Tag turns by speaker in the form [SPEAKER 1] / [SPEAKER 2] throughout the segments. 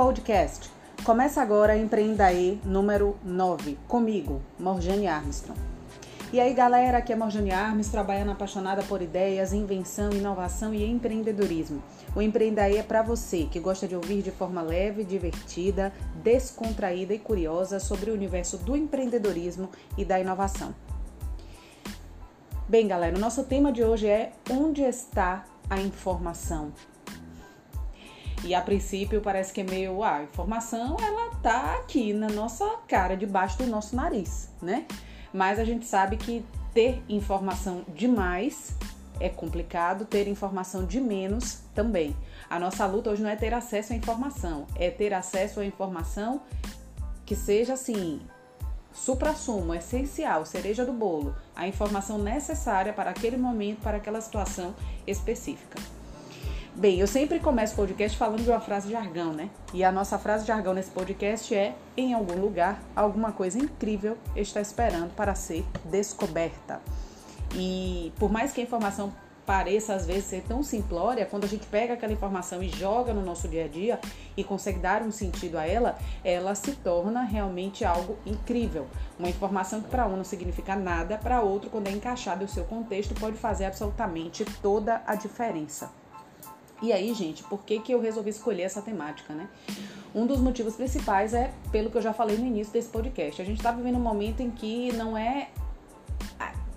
[SPEAKER 1] Podcast. Começa agora Empreenda E número 9, comigo, Morjane Armstrong. E aí galera, aqui é Morjane Armstrong, trabalhando apaixonada por ideias, invenção, inovação e empreendedorismo. O Empreenda E é para você que gosta de ouvir de forma leve, divertida, descontraída e curiosa sobre o universo do empreendedorismo e da inovação. Bem, galera, o nosso tema de hoje é onde está a informação? E a princípio parece que é meio, ah, a informação ela tá aqui na nossa cara, debaixo do nosso nariz, né? Mas a gente sabe que ter informação demais é complicado, ter informação de menos também. A nossa luta hoje não é ter acesso à informação, é ter acesso à informação que seja assim, supra-sumo, essencial, cereja do bolo, a informação necessária para aquele momento, para aquela situação específica. Bem, eu sempre começo o podcast falando de uma frase de jargão, né? E a nossa frase de jargão nesse podcast é: em algum lugar, alguma coisa incrível está esperando para ser descoberta. E por mais que a informação pareça às vezes ser tão simplória, quando a gente pega aquela informação e joga no nosso dia a dia e consegue dar um sentido a ela, ela se torna realmente algo incrível. Uma informação que para um não significa nada, para outro, quando é encaixada no seu contexto, pode fazer absolutamente toda a diferença. E aí, gente, por que, que eu resolvi escolher essa temática, né? Um dos motivos principais é pelo que eu já falei no início desse podcast. A gente está vivendo um momento em que não é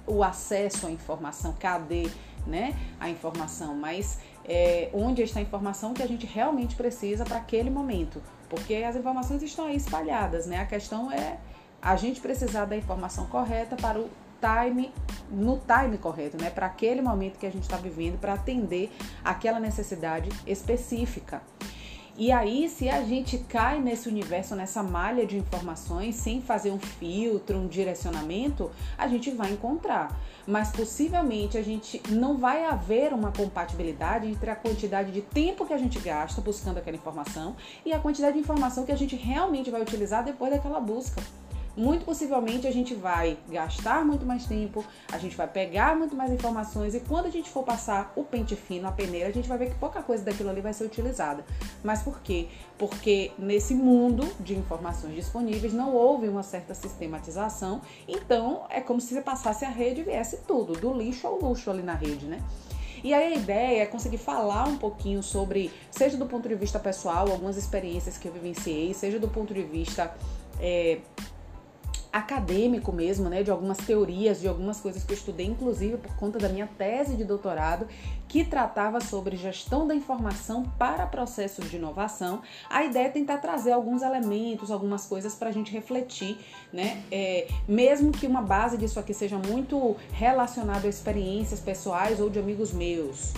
[SPEAKER 1] o acesso à informação, cadê né, a informação, mas é, onde está a informação que a gente realmente precisa para aquele momento. Porque as informações estão aí espalhadas, né? A questão é a gente precisar da informação correta para o time, no time correto, né? Para aquele momento que a gente está vivendo, para atender aquela necessidade específica. E aí, se a gente cai nesse universo, nessa malha de informações, sem fazer um filtro, um direcionamento, a gente vai encontrar. Mas possivelmente a gente não vai haver uma compatibilidade entre a quantidade de tempo que a gente gasta buscando aquela informação e a quantidade de informação que a gente realmente vai utilizar depois daquela busca muito possivelmente a gente vai gastar muito mais tempo, a gente vai pegar muito mais informações e quando a gente for passar o pente fino, a peneira, a gente vai ver que pouca coisa daquilo ali vai ser utilizada. Mas por quê? Porque nesse mundo de informações disponíveis não houve uma certa sistematização, então é como se você passasse a rede e viesse tudo, do lixo ao luxo ali na rede, né? E aí a ideia é conseguir falar um pouquinho sobre, seja do ponto de vista pessoal, algumas experiências que eu vivenciei, seja do ponto de vista é, acadêmico mesmo, né, de algumas teorias, de algumas coisas que eu estudei, inclusive por conta da minha tese de doutorado, que tratava sobre gestão da informação para processos de inovação. A ideia é tentar trazer alguns elementos, algumas coisas para a gente refletir, né, é, mesmo que uma base disso aqui seja muito relacionada a experiências pessoais ou de amigos meus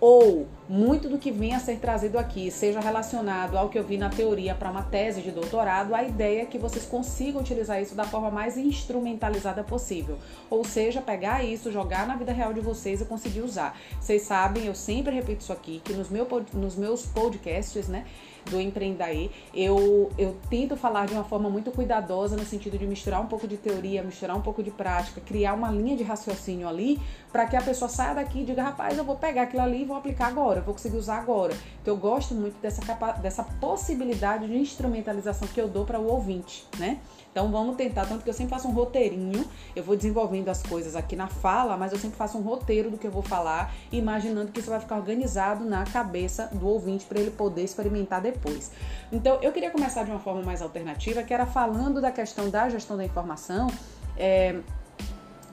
[SPEAKER 1] ou muito do que vem a ser trazido aqui seja relacionado ao que eu vi na teoria para uma tese de doutorado, a ideia é que vocês consigam utilizar isso da forma mais instrumentalizada possível. Ou seja, pegar isso, jogar na vida real de vocês e conseguir usar. Vocês sabem, eu sempre repito isso aqui, que nos, meu, nos meus podcasts, né? Do Empreendaí, eu, eu tento falar de uma forma muito cuidadosa no sentido de misturar um pouco de teoria, misturar um pouco de prática, criar uma linha de raciocínio ali para que a pessoa saia daqui e diga, rapaz, eu vou pegar aquilo ali e vou aplicar agora, eu vou conseguir usar agora. Então eu gosto muito dessa, dessa possibilidade de instrumentalização que eu dou para o ouvinte, né? Então vamos tentar, tanto que eu sempre faço um roteirinho, eu vou desenvolvendo as coisas aqui na fala, mas eu sempre faço um roteiro do que eu vou falar, imaginando que isso vai ficar organizado na cabeça do ouvinte para ele poder experimentar depois. Então eu queria começar de uma forma mais alternativa, que era falando da questão da gestão da informação. É,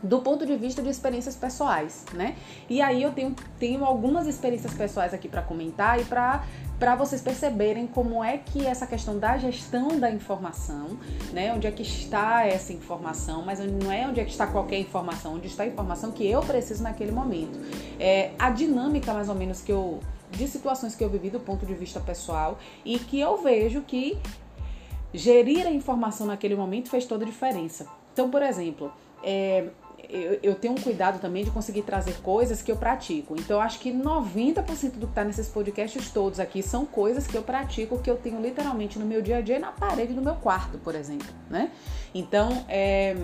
[SPEAKER 1] do ponto de vista de experiências pessoais, né? E aí eu tenho, tenho algumas experiências pessoais aqui para comentar e para para vocês perceberem como é que essa questão da gestão da informação, né? Onde é que está essa informação, mas não é onde é que está qualquer informação, onde está a informação que eu preciso naquele momento. É a dinâmica mais ou menos que eu de situações que eu vivi do ponto de vista pessoal e que eu vejo que gerir a informação naquele momento fez toda a diferença. Então, por exemplo, é, eu, eu, tenho um cuidado também de conseguir trazer coisas que eu pratico. Então, eu acho que 90% do que está nesses podcasts todos aqui são coisas que eu pratico, que eu tenho literalmente no meu dia a dia na parede do meu quarto, por exemplo, né? Então, é,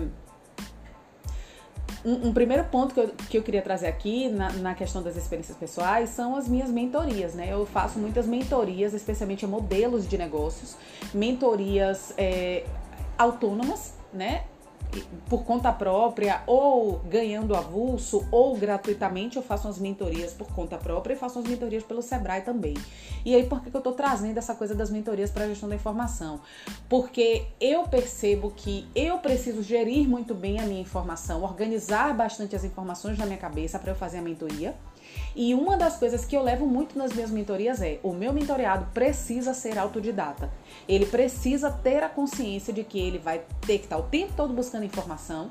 [SPEAKER 1] um, um, primeiro ponto que eu, que eu queria trazer aqui na, na, questão das experiências pessoais são as minhas mentorias, né? Eu faço muitas mentorias, especialmente modelos de negócios, mentorias é, autônomas, né? Por conta própria ou ganhando avulso ou gratuitamente eu faço as mentorias por conta própria e faço as mentorias pelo Sebrae também. E aí por que eu tô trazendo essa coisa das mentorias para gestão da informação? Porque eu percebo que eu preciso gerir muito bem a minha informação, organizar bastante as informações na minha cabeça para eu fazer a mentoria. E uma das coisas que eu levo muito nas minhas mentorias é: o meu mentoreado precisa ser autodidata. Ele precisa ter a consciência de que ele vai ter que estar o tempo todo buscando informação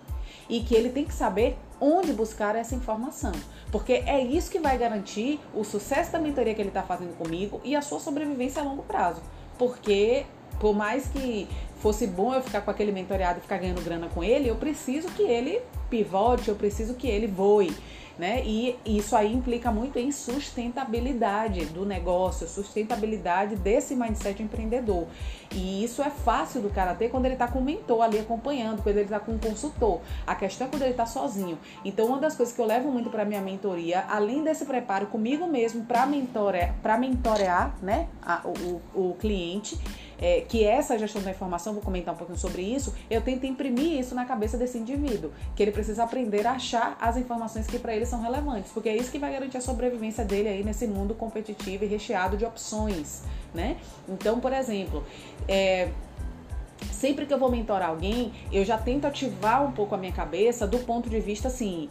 [SPEAKER 1] e que ele tem que saber onde buscar essa informação. Porque é isso que vai garantir o sucesso da mentoria que ele está fazendo comigo e a sua sobrevivência a longo prazo. Porque, por mais que fosse bom eu ficar com aquele mentoreado e ficar ganhando grana com ele, eu preciso que ele pivote, eu preciso que ele voe né? E isso aí implica muito em sustentabilidade do negócio, sustentabilidade desse mindset empreendedor. E isso é fácil do cara ter quando ele está com um mentor ali acompanhando, quando ele está com um consultor. A questão é quando ele está sozinho. Então, uma das coisas que eu levo muito para minha mentoria, além desse preparo comigo mesmo para mentorear, mentorear, né, a, o, o cliente, é, que essa gestão da informação, vou comentar um pouquinho sobre isso, eu tento imprimir isso na cabeça desse indivíduo, que ele precisa aprender a achar as informações que para ele são relevantes, porque é isso que vai garantir a sobrevivência dele aí nesse mundo competitivo e recheado de opções, né? Então, por exemplo, é, sempre que eu vou mentorar alguém, eu já tento ativar um pouco a minha cabeça do ponto de vista assim.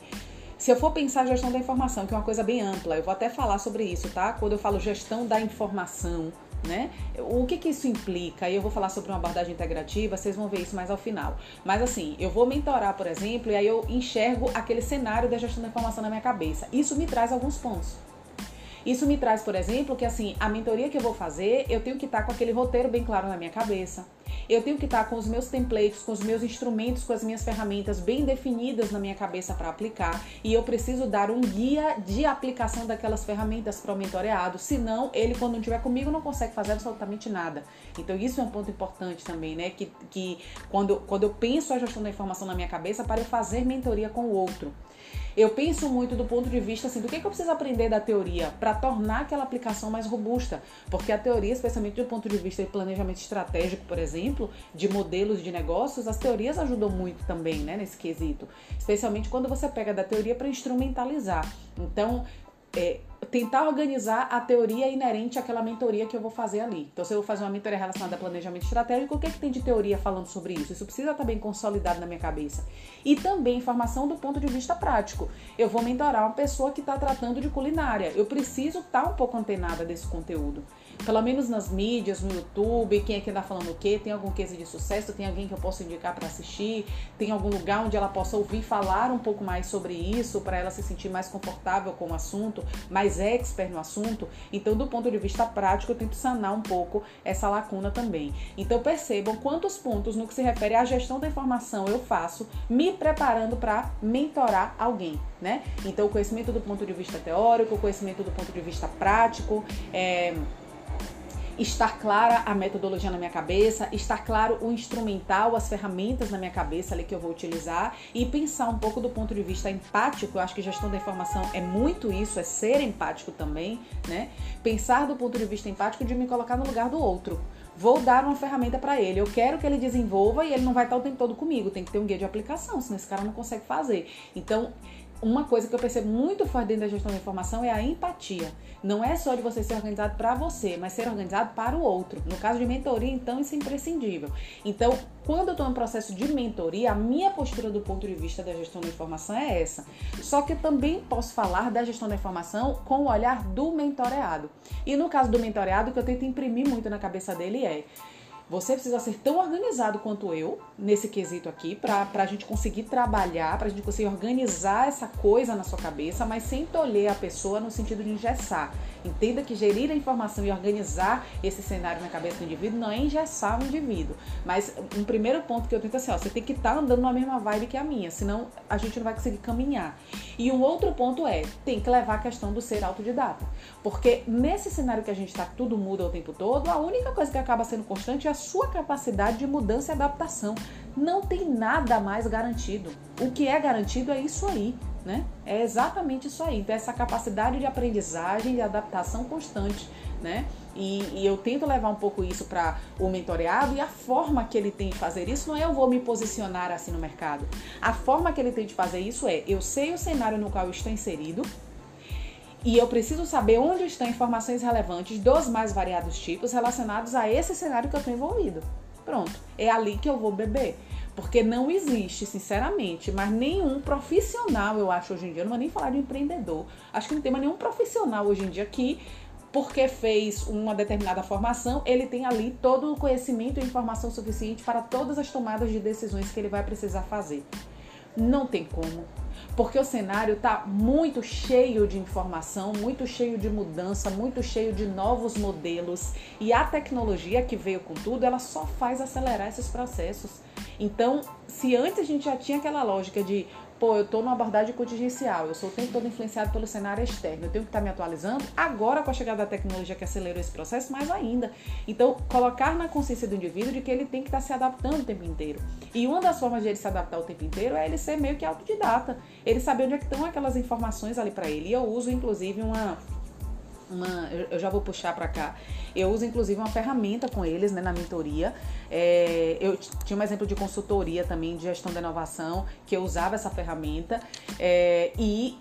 [SPEAKER 1] Se eu for pensar gestão da informação, que é uma coisa bem ampla, eu vou até falar sobre isso, tá? Quando eu falo gestão da informação, né? O que, que isso implica? Eu vou falar sobre uma abordagem integrativa, vocês vão ver isso mais ao final. Mas assim, eu vou mentorar, por exemplo, e aí eu enxergo aquele cenário da gestão da informação na minha cabeça. Isso me traz alguns pontos. Isso me traz, por exemplo, que assim, a mentoria que eu vou fazer, eu tenho que estar com aquele roteiro bem claro na minha cabeça. Eu tenho que estar com os meus templates, com os meus instrumentos, com as minhas ferramentas bem definidas na minha cabeça para aplicar. E eu preciso dar um guia de aplicação daquelas ferramentas para o mentoreado. Senão, ele, quando não estiver comigo, não consegue fazer absolutamente nada. Então, isso é um ponto importante também, né? Que, que quando, quando eu penso a gestão da informação na minha cabeça, para eu fazer mentoria com o outro. Eu penso muito do ponto de vista assim, do que, que eu preciso aprender da teoria para tornar aquela aplicação mais robusta. Porque a teoria, especialmente do ponto de vista de planejamento estratégico, por exemplo, de modelos de negócios, as teorias ajudam muito também, né, nesse quesito. Especialmente quando você pega da teoria para instrumentalizar. Então, é, tentar organizar a teoria inerente àquela mentoria que eu vou fazer ali. Então, se eu vou fazer uma mentoria relacionada a planejamento estratégico, o que, é que tem de teoria falando sobre isso? Isso precisa estar bem consolidado na minha cabeça. E também informação do ponto de vista prático. Eu vou mentorar uma pessoa que está tratando de culinária. Eu preciso estar um pouco antenada desse conteúdo pelo menos nas mídias, no YouTube, quem é que anda falando o quê? Tem algum case de sucesso? Tem alguém que eu possa indicar para assistir? Tem algum lugar onde ela possa ouvir falar um pouco mais sobre isso, para ela se sentir mais confortável com o assunto, mais expert no assunto? Então, do ponto de vista prático, eu tento sanar um pouco essa lacuna também. Então, percebam quantos pontos no que se refere à gestão da informação eu faço me preparando para mentorar alguém, né? Então, o conhecimento do ponto de vista teórico, o conhecimento do ponto de vista prático, é estar clara a metodologia na minha cabeça, estar claro o instrumental, as ferramentas na minha cabeça ali que eu vou utilizar e pensar um pouco do ponto de vista empático. Eu acho que gestão da informação é muito isso, é ser empático também, né? Pensar do ponto de vista empático de me colocar no lugar do outro. Vou dar uma ferramenta para ele. Eu quero que ele desenvolva e ele não vai estar o tempo todo comigo. Tem que ter um guia de aplicação, senão esse cara não consegue fazer. Então, uma coisa que eu percebo muito forte dentro da gestão da informação é a empatia. Não é só de você ser organizado para você, mas ser organizado para o outro. No caso de mentoria, então, isso é imprescindível. Então, quando eu estou no processo de mentoria, a minha postura do ponto de vista da gestão da informação é essa. Só que eu também posso falar da gestão da informação com o olhar do mentoreado. E no caso do mentoreado, o que eu tento imprimir muito na cabeça dele é você precisa ser tão organizado quanto eu nesse quesito aqui para a gente conseguir trabalhar, para a gente conseguir organizar essa coisa na sua cabeça, mas sem tolher a pessoa no sentido de engessar. Entenda que gerir a informação e organizar esse cenário na cabeça do indivíduo não é engessar o indivíduo. Mas um primeiro ponto que eu tento é assim, ó, você tem que estar tá andando na mesma vibe que a minha, senão a gente não vai conseguir caminhar. E um outro ponto é, tem que levar a questão do ser autodidata. Porque nesse cenário que a gente está, tudo muda o tempo todo, a única coisa que acaba sendo constante é a sua capacidade de mudança e adaptação. Não tem nada mais garantido. O que é garantido é isso aí. Né? É exatamente isso aí. Então, essa capacidade de aprendizagem e adaptação constante. Né? E, e, eu tento levar um pouco isso para o mentoreado e a forma que ele tem de fazer isso não é eu vou me posicionar assim no mercado. A forma que ele tem de fazer isso é eu sei o cenário no qual estou inserido e eu preciso saber onde estão informações relevantes dos mais variados tipos relacionados a esse cenário que eu estou envolvido. Pronto, é ali que eu vou beber. Porque não existe, sinceramente, mas nenhum profissional, eu acho, hoje em dia, não vou nem falar de empreendedor, acho que não tem mais nenhum profissional hoje em dia que porque fez uma determinada formação, ele tem ali todo o conhecimento e informação suficiente para todas as tomadas de decisões que ele vai precisar fazer. Não tem como. Porque o cenário está muito cheio de informação, muito cheio de mudança, muito cheio de novos modelos. E a tecnologia que veio com tudo, ela só faz acelerar esses processos. Então, se antes a gente já tinha aquela lógica de pô, eu estou numa abordagem contingencial, eu sou o tempo todo influenciado pelo cenário externo, eu tenho que estar tá me atualizando. Agora, com a chegada da tecnologia que acelerou esse processo, mais ainda. Então, colocar na consciência do indivíduo de que ele tem que estar tá se adaptando o tempo inteiro. E uma das formas de ele se adaptar o tempo inteiro é ele ser meio que autodidata, ele saber onde é que estão aquelas informações ali para ele. E eu uso, inclusive, uma uma, eu já vou puxar para cá. Eu uso inclusive uma ferramenta com eles né, na mentoria. É, eu tinha um exemplo de consultoria também de gestão da inovação, que eu usava essa ferramenta, é, e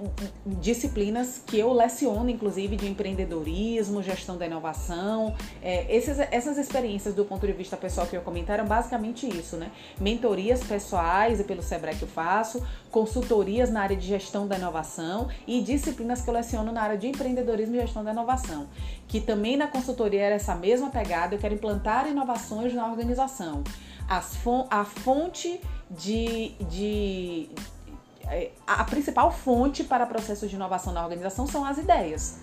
[SPEAKER 1] disciplinas que eu leciono, inclusive, de empreendedorismo, gestão da inovação. É, esses, essas experiências do ponto de vista pessoal que eu comentei eram basicamente isso, né? Mentorias pessoais e pelo Sebrae que eu faço, consultorias na área de gestão da inovação e disciplinas que eu leciono na área de empreendedorismo e gestão da inovação. Que também na consultoria era essa mesma pegada, eu quero implantar inovações na organização. Fon a fonte de, de é, a principal fonte para processos de inovação na organização são as ideias.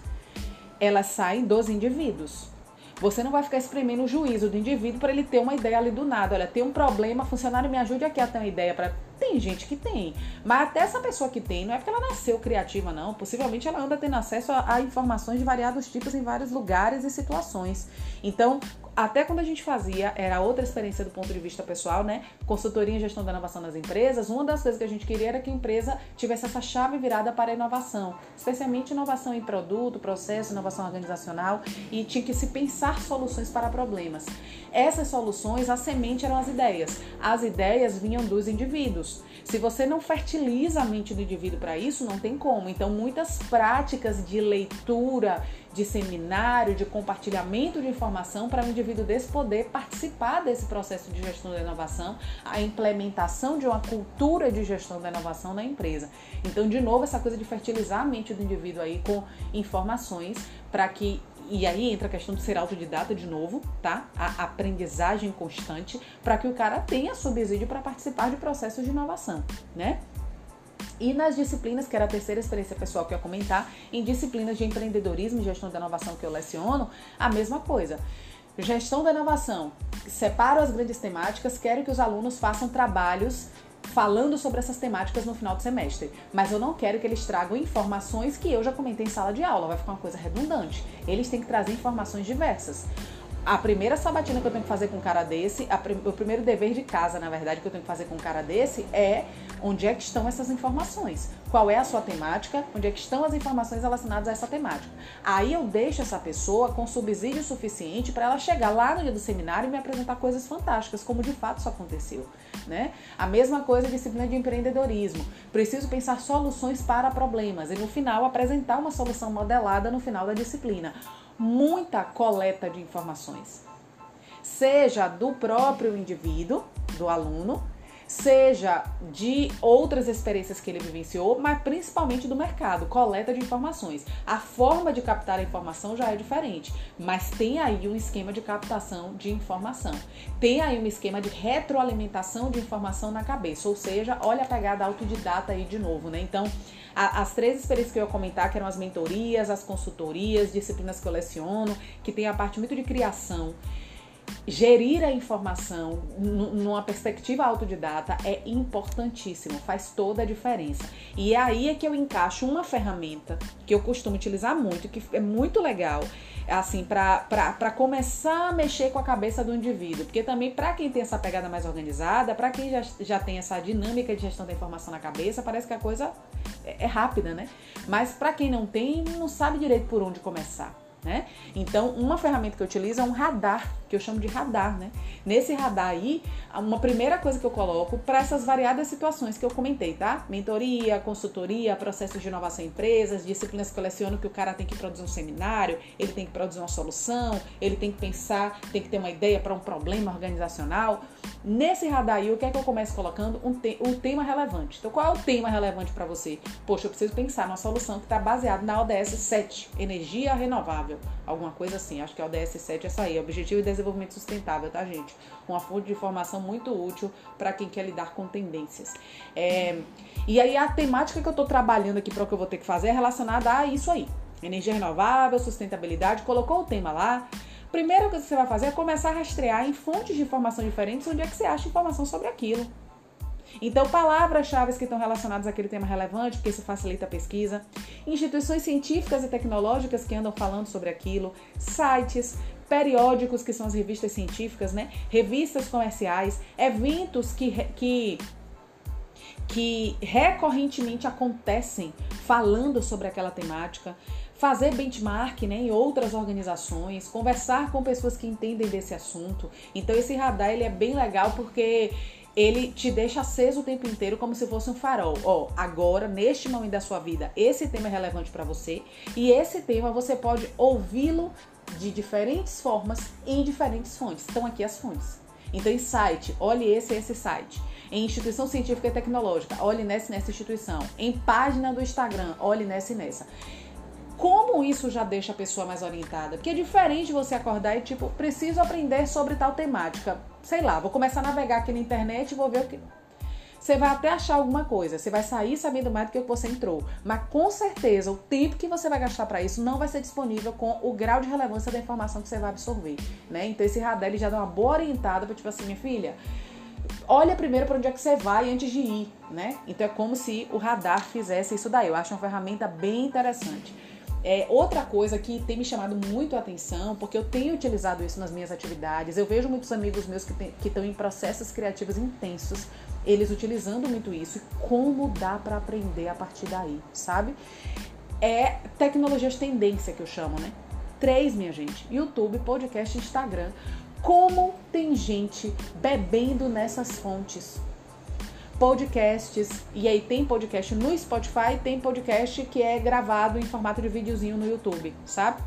[SPEAKER 1] Elas saem dos indivíduos. Você não vai ficar espremendo o juízo do indivíduo para ele ter uma ideia ali do nada. Olha, tem um problema, funcionário me ajude aqui a ter uma ideia para tem gente que tem, mas até essa pessoa que tem, não é porque ela nasceu criativa, não. Possivelmente ela anda tendo acesso a, a informações de variados tipos em vários lugares e situações. Então, até quando a gente fazia, era outra experiência do ponto de vista pessoal, né? Consultoria em gestão da inovação nas empresas, uma das coisas que a gente queria era que a empresa tivesse essa chave virada para a inovação, especialmente inovação em produto, processo, inovação organizacional, e tinha que se pensar soluções para problemas. Essas soluções, a semente eram as ideias. As ideias vinham dos indivíduos. Se você não fertiliza a mente do indivíduo para isso, não tem como. Então, muitas práticas de leitura, de seminário, de compartilhamento de informação para o indivíduo desse poder participar desse processo de gestão da inovação, a implementação de uma cultura de gestão da inovação na empresa. Então, de novo, essa coisa de fertilizar a mente do indivíduo aí com informações para que e aí entra a questão de ser autodidata de novo, tá? A aprendizagem constante para que o cara tenha subsídio para participar de processos de inovação, né? E nas disciplinas, que era a terceira experiência pessoal que eu ia comentar, em disciplinas de empreendedorismo e gestão da inovação que eu leciono, a mesma coisa. Gestão da inovação. Separo as grandes temáticas, quero que os alunos façam trabalhos falando sobre essas temáticas no final do semestre. Mas eu não quero que eles tragam informações que eu já comentei em sala de aula, vai ficar uma coisa redundante. Eles têm que trazer informações diversas a primeira sabatina que eu tenho que fazer com um cara desse, a, o primeiro dever de casa, na verdade, que eu tenho que fazer com um cara desse é onde é que estão essas informações. Qual é a sua temática? Onde é que estão as informações relacionadas a essa temática? Aí eu deixo essa pessoa com subsídio suficiente para ela chegar lá no dia do seminário e me apresentar coisas fantásticas, como de fato isso aconteceu. Né? A mesma coisa disciplina de empreendedorismo. Preciso pensar soluções para problemas e no final apresentar uma solução modelada no final da disciplina muita coleta de informações, seja do próprio indivíduo, do aluno, seja de outras experiências que ele vivenciou, mas principalmente do mercado, coleta de informações. A forma de captar a informação já é diferente, mas tem aí um esquema de captação de informação. Tem aí um esquema de retroalimentação de informação na cabeça, ou seja, olha a pegada autodidata aí de novo, né? Então, a, as três experiências que eu ia comentar, que eram as mentorias, as consultorias, disciplinas que eu leciono, que tem a parte muito de criação gerir a informação numa perspectiva autodidata é importantíssimo, faz toda a diferença. E é aí é que eu encaixo uma ferramenta que eu costumo utilizar muito, que é muito legal, assim, para começar a mexer com a cabeça do indivíduo. Porque também, para quem tem essa pegada mais organizada, para quem já, já tem essa dinâmica de gestão da informação na cabeça, parece que a coisa é, é rápida, né? Mas para quem não tem, não sabe direito por onde começar né? Então, uma ferramenta que eu utilizo é um radar, que eu chamo de radar, né? Nesse radar aí, uma primeira coisa que eu coloco para essas variadas situações que eu comentei, tá? Mentoria, consultoria, processos de inovação em empresas, disciplinas que eu que o cara tem que produzir um seminário, ele tem que produzir uma solução, ele tem que pensar, tem que ter uma ideia para um problema organizacional. Nesse radar aí, o que é que eu começo colocando? Um te o tema relevante. Então, qual é o tema relevante para você? Poxa, eu preciso pensar numa solução que está baseada na ODS 7, energia renovável, alguma coisa assim. Acho que a ODS 7 é essa aí, Objetivo de Desenvolvimento Sustentável, tá, gente? Uma fonte de informação muito útil para quem quer lidar com tendências. É, e aí, a temática que eu estou trabalhando aqui para o que eu vou ter que fazer é relacionada a isso aí. Energia renovável, sustentabilidade, colocou o tema lá, Primeira coisa que você vai fazer é começar a rastrear em fontes de informação diferentes onde é que você acha informação sobre aquilo. Então, palavras-chave que estão relacionadas àquele tema relevante, porque isso facilita a pesquisa. Instituições científicas e tecnológicas que andam falando sobre aquilo. Sites, periódicos, que são as revistas científicas, né? Revistas comerciais, eventos que, que, que recorrentemente acontecem falando sobre aquela temática fazer benchmark né, em outras organizações, conversar com pessoas que entendem desse assunto. Então esse radar ele é bem legal porque ele te deixa aceso o tempo inteiro como se fosse um farol. Ó, agora, neste momento da sua vida, esse tema é relevante para você e esse tema você pode ouvi-lo de diferentes formas em diferentes fontes. Estão aqui as fontes. Então, em site, olhe esse esse site. Em instituição científica e tecnológica, olhe nessa nessa instituição. Em página do Instagram, olhe nessa e nessa como isso já deixa a pessoa mais orientada? Porque é diferente você acordar e tipo, preciso aprender sobre tal temática. Sei lá, vou começar a navegar aqui na internet e vou ver o que. Você vai até achar alguma coisa, você vai sair sabendo mais do que você entrou, mas com certeza o tempo que você vai gastar para isso não vai ser disponível com o grau de relevância da informação que você vai absorver, né? Então esse radar ele já dá uma boa orientada para tipo assim, minha filha, olha primeiro para onde é que você vai antes de ir, né? Então é como se o radar fizesse isso daí. Eu acho uma ferramenta bem interessante. É, outra coisa que tem me chamado muito a atenção, porque eu tenho utilizado isso nas minhas atividades, eu vejo muitos amigos meus que estão em processos criativos intensos, eles utilizando muito isso, e como dá para aprender a partir daí, sabe? É tecnologia de tendência que eu chamo, né? Três, minha gente: YouTube, podcast, Instagram. Como tem gente bebendo nessas fontes? Podcasts. E aí tem podcast no Spotify, tem podcast que é gravado em formato de videozinho no YouTube, sabe?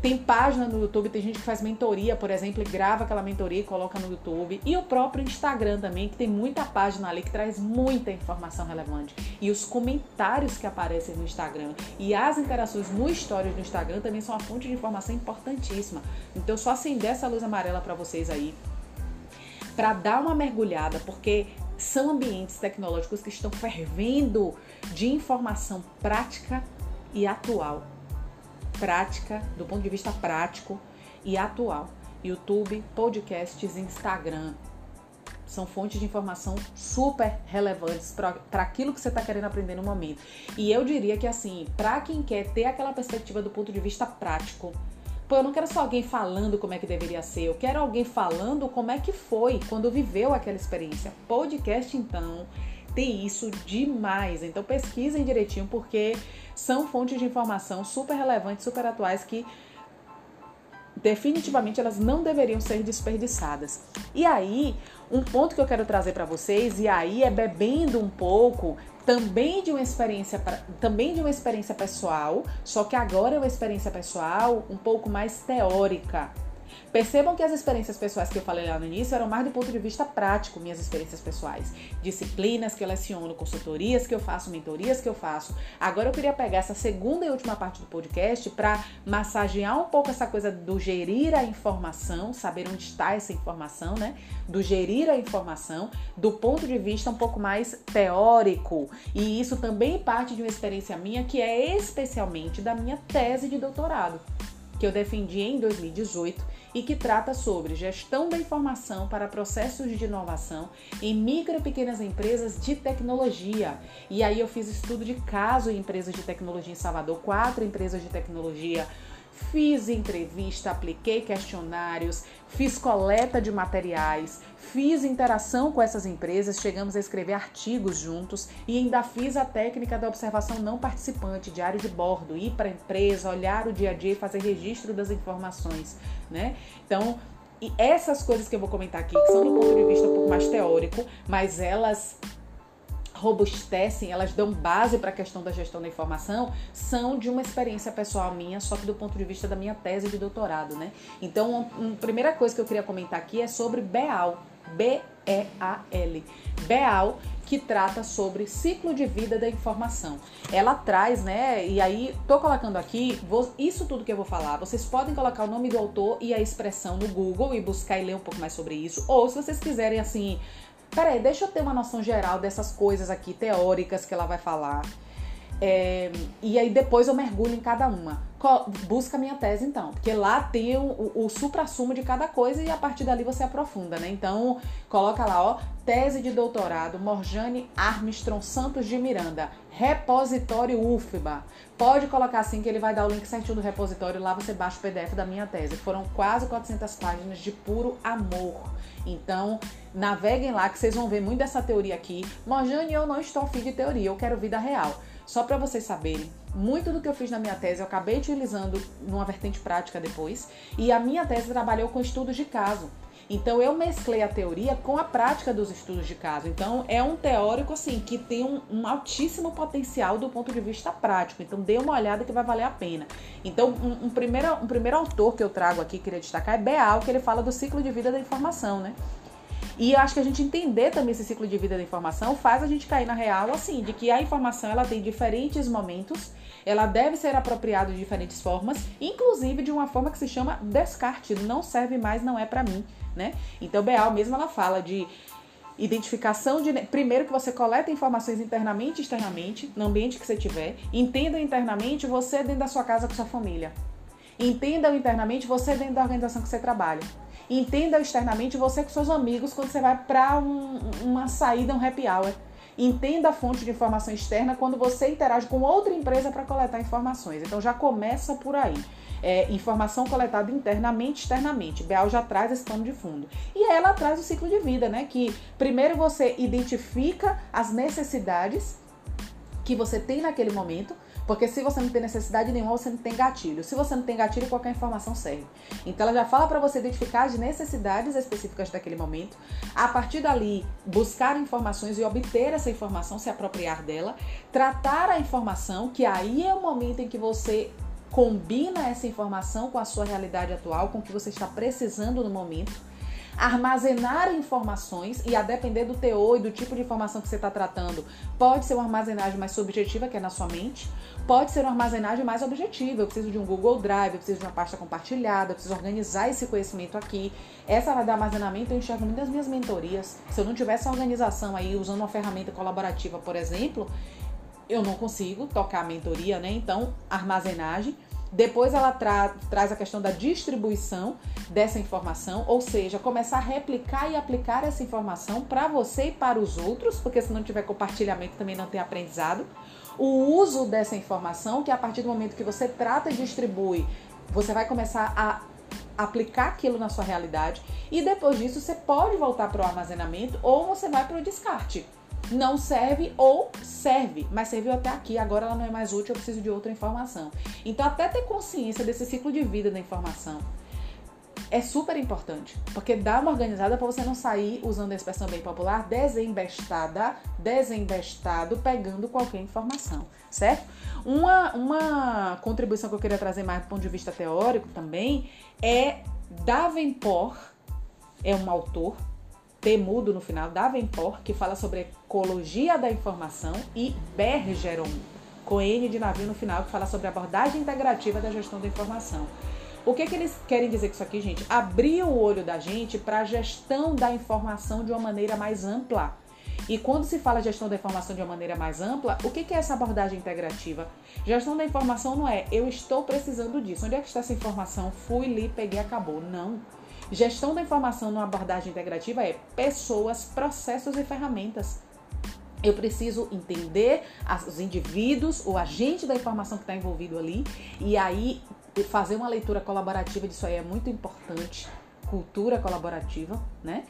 [SPEAKER 1] Tem página no YouTube, tem gente que faz mentoria, por exemplo, e grava aquela mentoria e coloca no YouTube. E o próprio Instagram também, que tem muita página ali que traz muita informação relevante. E os comentários que aparecem no Instagram e as interações no stories do Instagram também são uma fonte de informação importantíssima. Então, só acender essa luz amarela para vocês aí para dar uma mergulhada, porque são ambientes tecnológicos que estão fervendo de informação prática e atual. Prática, do ponto de vista prático e atual. YouTube, podcasts, Instagram. São fontes de informação super relevantes para aquilo que você está querendo aprender no momento. E eu diria que, assim, para quem quer ter aquela perspectiva do ponto de vista prático, Pô, eu não quero só alguém falando como é que deveria ser, eu quero alguém falando como é que foi quando viveu aquela experiência. Podcast, então, tem isso demais. Então pesquisem direitinho, porque são fontes de informação super relevantes, super atuais que definitivamente elas não deveriam ser desperdiçadas. E aí, um ponto que eu quero trazer para vocês, e aí é bebendo um pouco também de uma experiência também de uma experiência pessoal, só que agora é uma experiência pessoal um pouco mais teórica. Percebam que as experiências pessoais que eu falei lá no início eram mais do ponto de vista prático, minhas experiências pessoais. Disciplinas que eu leciono, consultorias que eu faço, mentorias que eu faço. Agora eu queria pegar essa segunda e última parte do podcast para massagear um pouco essa coisa do gerir a informação, saber onde está essa informação, né? Do gerir a informação do ponto de vista um pouco mais teórico. E isso também parte de uma experiência minha que é especialmente da minha tese de doutorado. Que eu defendi em 2018 e que trata sobre gestão da informação para processos de inovação em micro e pequenas empresas de tecnologia. E aí eu fiz estudo de caso em empresas de tecnologia em Salvador, quatro empresas de tecnologia fiz entrevista, apliquei questionários, fiz coleta de materiais, fiz interação com essas empresas, chegamos a escrever artigos juntos e ainda fiz a técnica da observação não participante, diário de bordo, ir para a empresa, olhar o dia a dia e fazer registro das informações, né? Então, e essas coisas que eu vou comentar aqui, que são do ponto de vista um pouco mais teórico, mas elas robustecem, elas dão base para a questão da gestão da informação, são de uma experiência pessoal minha, só que do ponto de vista da minha tese de doutorado, né? Então, a primeira coisa que eu queria comentar aqui é sobre BEAL, B-E-A-L. BEAL, que trata sobre ciclo de vida da informação. Ela traz, né? E aí, tô colocando aqui, vou, isso tudo que eu vou falar, vocês podem colocar o nome do autor e a expressão no Google e buscar e ler um pouco mais sobre isso. Ou se vocês quiserem, assim, Peraí, deixa eu ter uma noção geral dessas coisas aqui teóricas que ela vai falar. É, e aí depois eu mergulho em cada uma. Busca a minha tese então, porque lá tem o, o, supra-sumo de cada coisa e a partir dali você aprofunda, né? Então, coloca lá, ó, tese de doutorado, Morjane Armstrong Santos de Miranda, repositório UFBA. Pode colocar assim que ele vai dar o link certinho do repositório, lá você baixa o PDF da minha tese. Foram quase 400 páginas de puro amor. Então, naveguem lá que vocês vão ver muito dessa teoria aqui. Morjane, eu não estou afim de teoria, eu quero vida real. Só para vocês saberem, muito do que eu fiz na minha tese eu acabei utilizando numa vertente prática depois, e a minha tese trabalhou com estudos de caso. Então eu mesclei a teoria com a prática dos estudos de caso. Então é um teórico assim que tem um, um, altíssimo potencial do ponto de vista prático. Então dê uma olhada que vai valer a pena. Então um, um primeiro, um primeiro autor que eu trago aqui, queria destacar, é Beal, que ele fala do ciclo de vida da informação, né? E eu acho que a gente entender também esse ciclo de vida da informação faz a gente cair na real, assim, de que a informação ela tem diferentes momentos, ela deve ser apropriada de diferentes formas, inclusive de uma forma que se chama descarte, não serve mais, não é para mim, né? Então, Beal mesmo ela fala de identificação de. Primeiro que você coleta informações internamente e externamente, no ambiente que você tiver. Entenda internamente você dentro da sua casa com sua família. Entenda internamente você dentro da organização que você trabalha. Entenda externamente você com seus amigos quando você vai para um, uma saída, um happy hour. Entenda a fonte de informação externa quando você interage com outra empresa para coletar informações. Então já começa por aí. É, informação coletada internamente, externamente. Beal já traz esse pano de fundo. E ela traz o ciclo de vida, né? Que primeiro você identifica as necessidades que você tem naquele momento, porque se você não tem necessidade nenhuma, você não tem gatilho. Se você não tem gatilho, qualquer informação serve. Então ela já fala para você identificar as necessidades específicas daquele momento. A partir dali, buscar informações e obter essa informação, se apropriar dela, tratar a informação, que aí é o momento em que você combina essa informação com a sua realidade atual, com o que você está precisando no momento armazenar informações e a depender do teor e do tipo de informação que você está tratando, pode ser uma armazenagem mais subjetiva, que é na sua mente, pode ser uma armazenagem mais objetiva. Eu preciso de um Google Drive, eu preciso de uma pasta compartilhada, eu preciso organizar esse conhecimento aqui. Essa área de armazenamento eu enxergo muito nas minhas mentorias. Se eu não tivesse organização aí usando uma ferramenta colaborativa, por exemplo, eu não consigo tocar a mentoria, né? Então, armazenagem depois ela tra traz a questão da distribuição dessa informação, ou seja, começar a replicar e aplicar essa informação para você e para os outros, porque se não tiver compartilhamento também não tem aprendizado. O uso dessa informação, que a partir do momento que você trata e distribui, você vai começar a aplicar aquilo na sua realidade e depois disso você pode voltar para o armazenamento ou você vai para o descarte não serve ou serve, mas serviu até aqui, agora ela não é mais útil, eu preciso de outra informação. Então, até ter consciência desse ciclo de vida da informação é super importante, porque dá uma organizada para você não sair usando a expressão bem popular, desembestada, desembestado, pegando qualquer informação, certo? Uma, uma contribuição que eu queria trazer mais do ponto de vista teórico também é Davenport, é um autor, Temudo no final, Davenport, que fala sobre ecologia da informação, e Bergeron, com N de navio no final, que fala sobre abordagem integrativa da gestão da informação. O que, que eles querem dizer com isso aqui, gente? Abrir o olho da gente para a gestão da informação de uma maneira mais ampla. E quando se fala gestão da informação de uma maneira mais ampla, o que é essa abordagem integrativa? Gestão da informação não é eu estou precisando disso. Onde é que está essa informação? Fui, li, peguei, acabou. Não. Gestão da informação numa abordagem integrativa é pessoas, processos e ferramentas. Eu preciso entender os indivíduos, o agente da informação que está envolvido ali, e aí fazer uma leitura colaborativa disso aí é muito importante. Cultura colaborativa, né?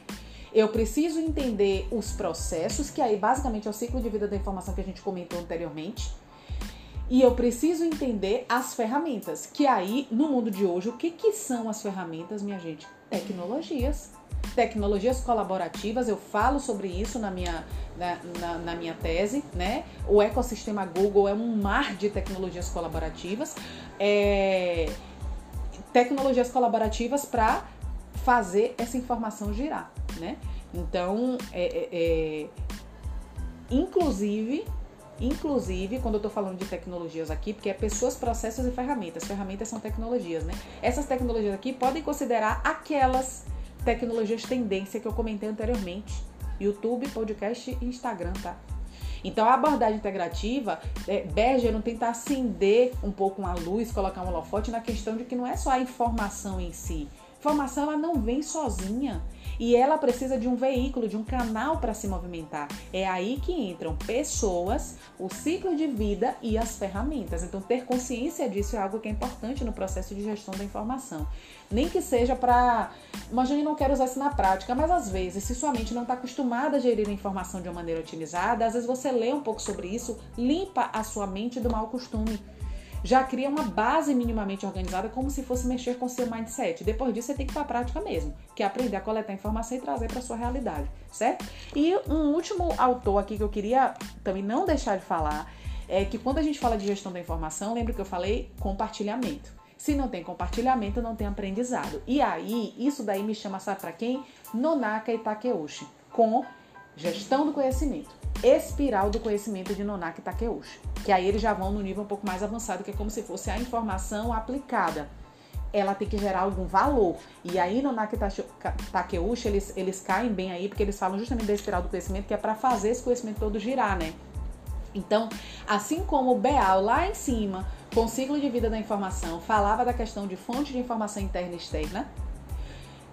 [SPEAKER 1] Eu preciso entender os processos, que aí basicamente é o ciclo de vida da informação que a gente comentou anteriormente. E eu preciso entender as ferramentas, que aí no mundo de hoje, o que, que são as ferramentas, minha gente? Tecnologias. Tecnologias colaborativas, eu falo sobre isso na minha, na, na, na minha tese, né? O ecossistema Google é um mar de tecnologias colaborativas. É, tecnologias colaborativas para fazer essa informação girar, né? Então, é, é, é, inclusive, inclusive, quando eu estou falando de tecnologias aqui, porque é pessoas, processos e ferramentas. Ferramentas são tecnologias, né? Essas tecnologias aqui podem considerar aquelas tecnologias tendência que eu comentei anteriormente. YouTube, podcast e Instagram, tá? Então a abordagem integrativa, é, Berger não tenta acender um pouco uma luz, colocar um holofote na questão de que não é só a informação em si. Informação ela não vem sozinha e ela precisa de um veículo, de um canal para se movimentar. É aí que entram pessoas, o ciclo de vida e as ferramentas. Então, ter consciência disso é algo que é importante no processo de gestão da informação. Nem que seja para. Imagine, não quero usar isso na prática, mas às vezes, se sua mente não está acostumada a gerir a informação de uma maneira otimizada, às vezes você lê um pouco sobre isso, limpa a sua mente do mau costume já cria uma base minimamente organizada, como se fosse mexer com seu mindset. Depois disso, você tem que ir para a prática mesmo, que é aprender a coletar informação e trazer para sua realidade, certo? E um último autor aqui que eu queria também não deixar de falar é que quando a gente fala de gestão da informação, lembra que eu falei compartilhamento. Se não tem compartilhamento, não tem aprendizado. E aí, isso daí me chama, sabe para quem? Nonaka e Takeuchi, com gestão do conhecimento espiral do conhecimento de Nonaka e Takeuchi. Que aí eles já vão no nível um pouco mais avançado, que é como se fosse a informação aplicada. Ela tem que gerar algum valor. E aí, Nonaka e Takeuchi, eles, eles caem bem aí, porque eles falam justamente da espiral do conhecimento, que é para fazer esse conhecimento todo girar, né? Então, assim como o Beal lá em cima, com o ciclo de vida da informação, falava da questão de fonte de informação interna e externa,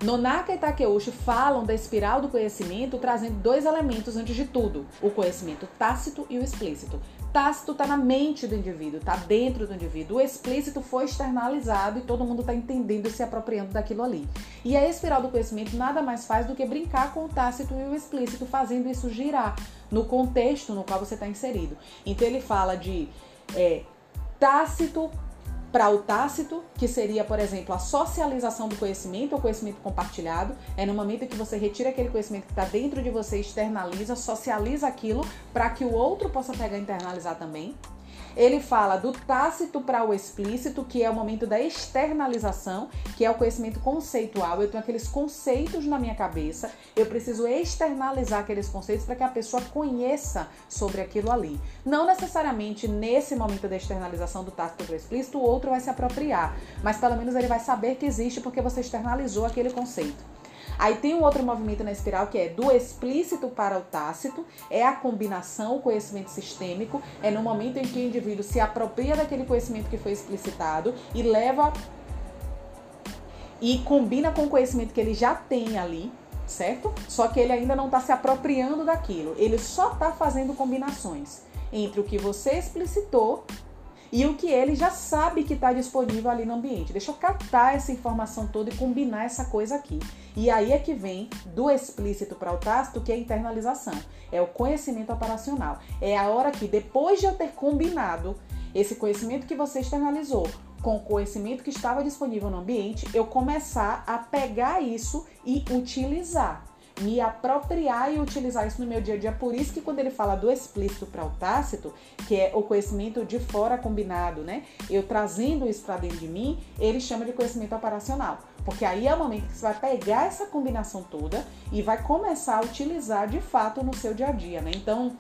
[SPEAKER 1] Nonaka e Takeuchi falam da espiral do conhecimento trazendo dois elementos antes de tudo: o conhecimento tácito e o explícito. Tácito está na mente do indivíduo, está dentro do indivíduo. O explícito foi externalizado e todo mundo está entendendo e se apropriando daquilo ali. E a espiral do conhecimento nada mais faz do que brincar com o tácito e o explícito, fazendo isso girar no contexto no qual você está inserido. Então ele fala de é, tácito para o tácito, que seria, por exemplo, a socialização do conhecimento ou conhecimento compartilhado, é no momento que você retira aquele conhecimento que está dentro de você, externaliza, socializa aquilo para que o outro possa pegar e internalizar também. Ele fala do tácito para o explícito, que é o momento da externalização, que é o conhecimento conceitual. Eu tenho aqueles conceitos na minha cabeça, eu preciso externalizar aqueles conceitos para que a pessoa conheça sobre aquilo ali. Não necessariamente nesse momento da externalização do tácito para o explícito, o outro vai se apropriar, mas pelo menos ele vai saber que existe porque você externalizou aquele conceito. Aí tem um outro movimento na espiral que é do explícito para o tácito, é a combinação, o conhecimento sistêmico, é no momento em que o indivíduo se apropria daquele conhecimento que foi explicitado e leva e combina com o conhecimento que ele já tem ali, certo? Só que ele ainda não está se apropriando daquilo, ele só está fazendo combinações entre o que você explicitou e o que ele já sabe que está disponível ali no ambiente. Deixa eu captar essa informação toda e combinar essa coisa aqui. E aí é que vem do explícito para o tácito, que é a internalização. É o conhecimento operacional. É a hora que, depois de eu ter combinado esse conhecimento que você externalizou com o conhecimento que estava disponível no ambiente, eu começar a pegar isso e utilizar me apropriar e utilizar isso no meu dia a dia. Por isso que quando ele fala do explícito para o tácito, que é o conhecimento de fora combinado, né? Eu trazendo isso para dentro de mim, ele chama de conhecimento operacional. Porque aí é o momento que você vai pegar essa combinação toda e vai começar a utilizar de fato no seu dia a dia, né? Então,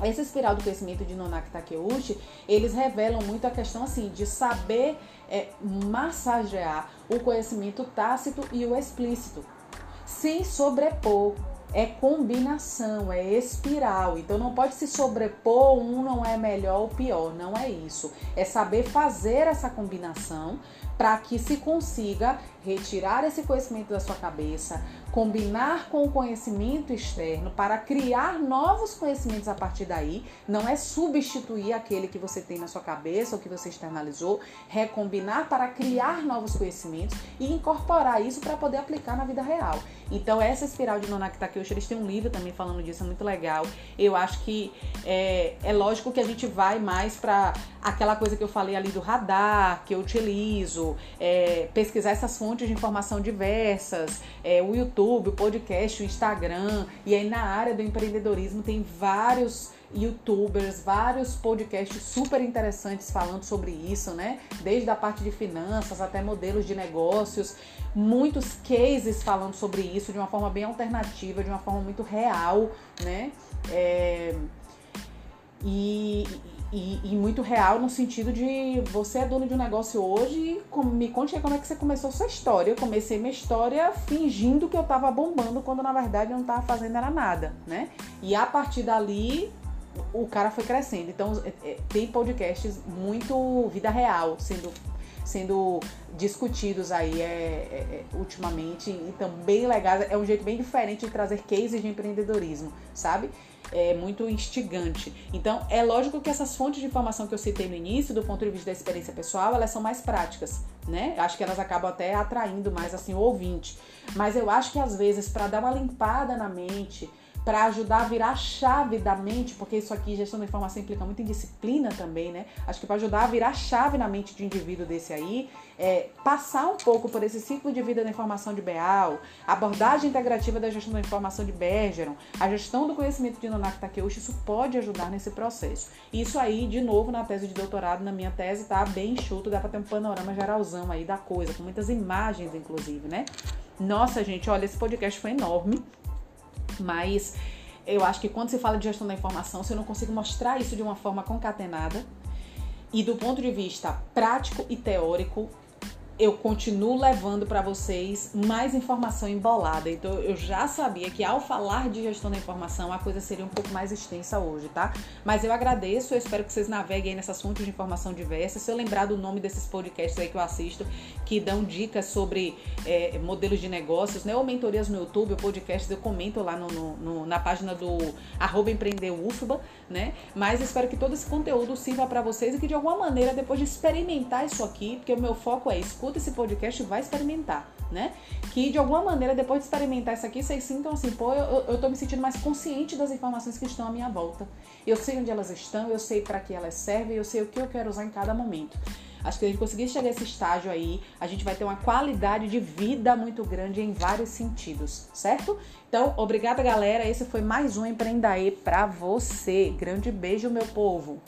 [SPEAKER 1] essa espiral do conhecimento de Nonaki Takeuchi, eles revelam muito a questão assim de saber é, massagear o conhecimento tácito e o explícito sem sobrepor. é combinação, é espiral. Então não pode se sobrepor, um não é melhor ou pior, não é isso. É saber fazer essa combinação para que se consiga retirar esse conhecimento da sua cabeça, combinar com o conhecimento externo para criar novos conhecimentos a partir daí. Não é substituir aquele que você tem na sua cabeça ou que você externalizou, recombinar para criar novos conhecimentos e incorporar isso para poder aplicar na vida real. Então, essa espiral de Nonaki Takeuchi, eles têm um livro também falando disso, é muito legal. Eu acho que é, é lógico que a gente vai mais para aquela coisa que eu falei ali do radar, que eu utilizo, é, pesquisar essas fontes de informação diversas, é, o YouTube o podcast, o Instagram. E aí na área do empreendedorismo tem vários youtubers, vários podcasts super interessantes falando sobre isso, né? Desde a parte de finanças até modelos de negócios, muitos cases falando sobre isso de uma forma bem alternativa, de uma forma muito real, né? É... E, e, e, muito real no sentido de você é dono de um negócio hoje, me conte como é que você começou a sua história. Eu comecei minha história fingindo que eu tava bombando, quando na verdade eu não tava fazendo era nada, né? E a partir dali o cara foi crescendo. Então é, é, tem podcasts muito vida real sendo sendo discutidos aí é, é, é, ultimamente e também legais. É um jeito bem diferente de trazer cases de empreendedorismo, sabe? é muito instigante. Então, é lógico que essas fontes de informação que eu citei no início, do ponto de vista da experiência pessoal, elas são mais práticas, né? Acho que elas acabam até atraindo mais assim o ouvinte. Mas eu acho que às vezes para dar uma limpada na mente, para ajudar a virar a chave da mente, porque isso aqui, gestão da informação, implica muito em disciplina também, né? Acho que para ajudar a virar a chave na mente de um indivíduo desse aí, é, passar um pouco por esse ciclo de vida da informação de Beal, abordagem integrativa da gestão da informação de Bergeron, a gestão do conhecimento de Nonaki Takeuchi, isso pode ajudar nesse processo. Isso aí, de novo, na tese de doutorado, na minha tese, tá bem enxuto, dá para ter um panorama geralzão aí da coisa, com muitas imagens, inclusive, né? Nossa, gente, olha, esse podcast foi enorme. Mas eu acho que quando se fala de gestão da informação, se eu não consigo mostrar isso de uma forma concatenada e do ponto de vista prático e teórico, eu continuo levando para vocês mais informação embolada. Então eu já sabia que ao falar de gestão da informação a coisa seria um pouco mais extensa hoje, tá? Mas eu agradeço, eu espero que vocês naveguem aí nessas fontes de informação diversas. Se eu lembrar do nome desses podcasts aí que eu assisto, que dão dicas sobre é, modelos de negócios, né? Ou mentorias no YouTube, ou podcasts, eu comento lá no, no, no na página do arroba empreenderufba, né? Mas espero que todo esse conteúdo sirva para vocês e que de alguma maneira, depois de experimentar isso aqui, porque o meu foco é escuta esse podcast e vai experimentar, né? Que de alguma maneira, depois de experimentar isso aqui, vocês sintam assim, pô, eu, eu tô me sentindo mais consciente das informações que estão à minha volta. Eu sei onde elas estão, eu sei para que elas servem, eu sei o que eu quero usar em cada momento. Acho que a gente conseguir chegar a esse estágio aí, a gente vai ter uma qualidade de vida muito grande em vários sentidos, certo? Então, obrigada, galera. Esse foi mais um Empreendaê para você. Grande beijo, meu povo.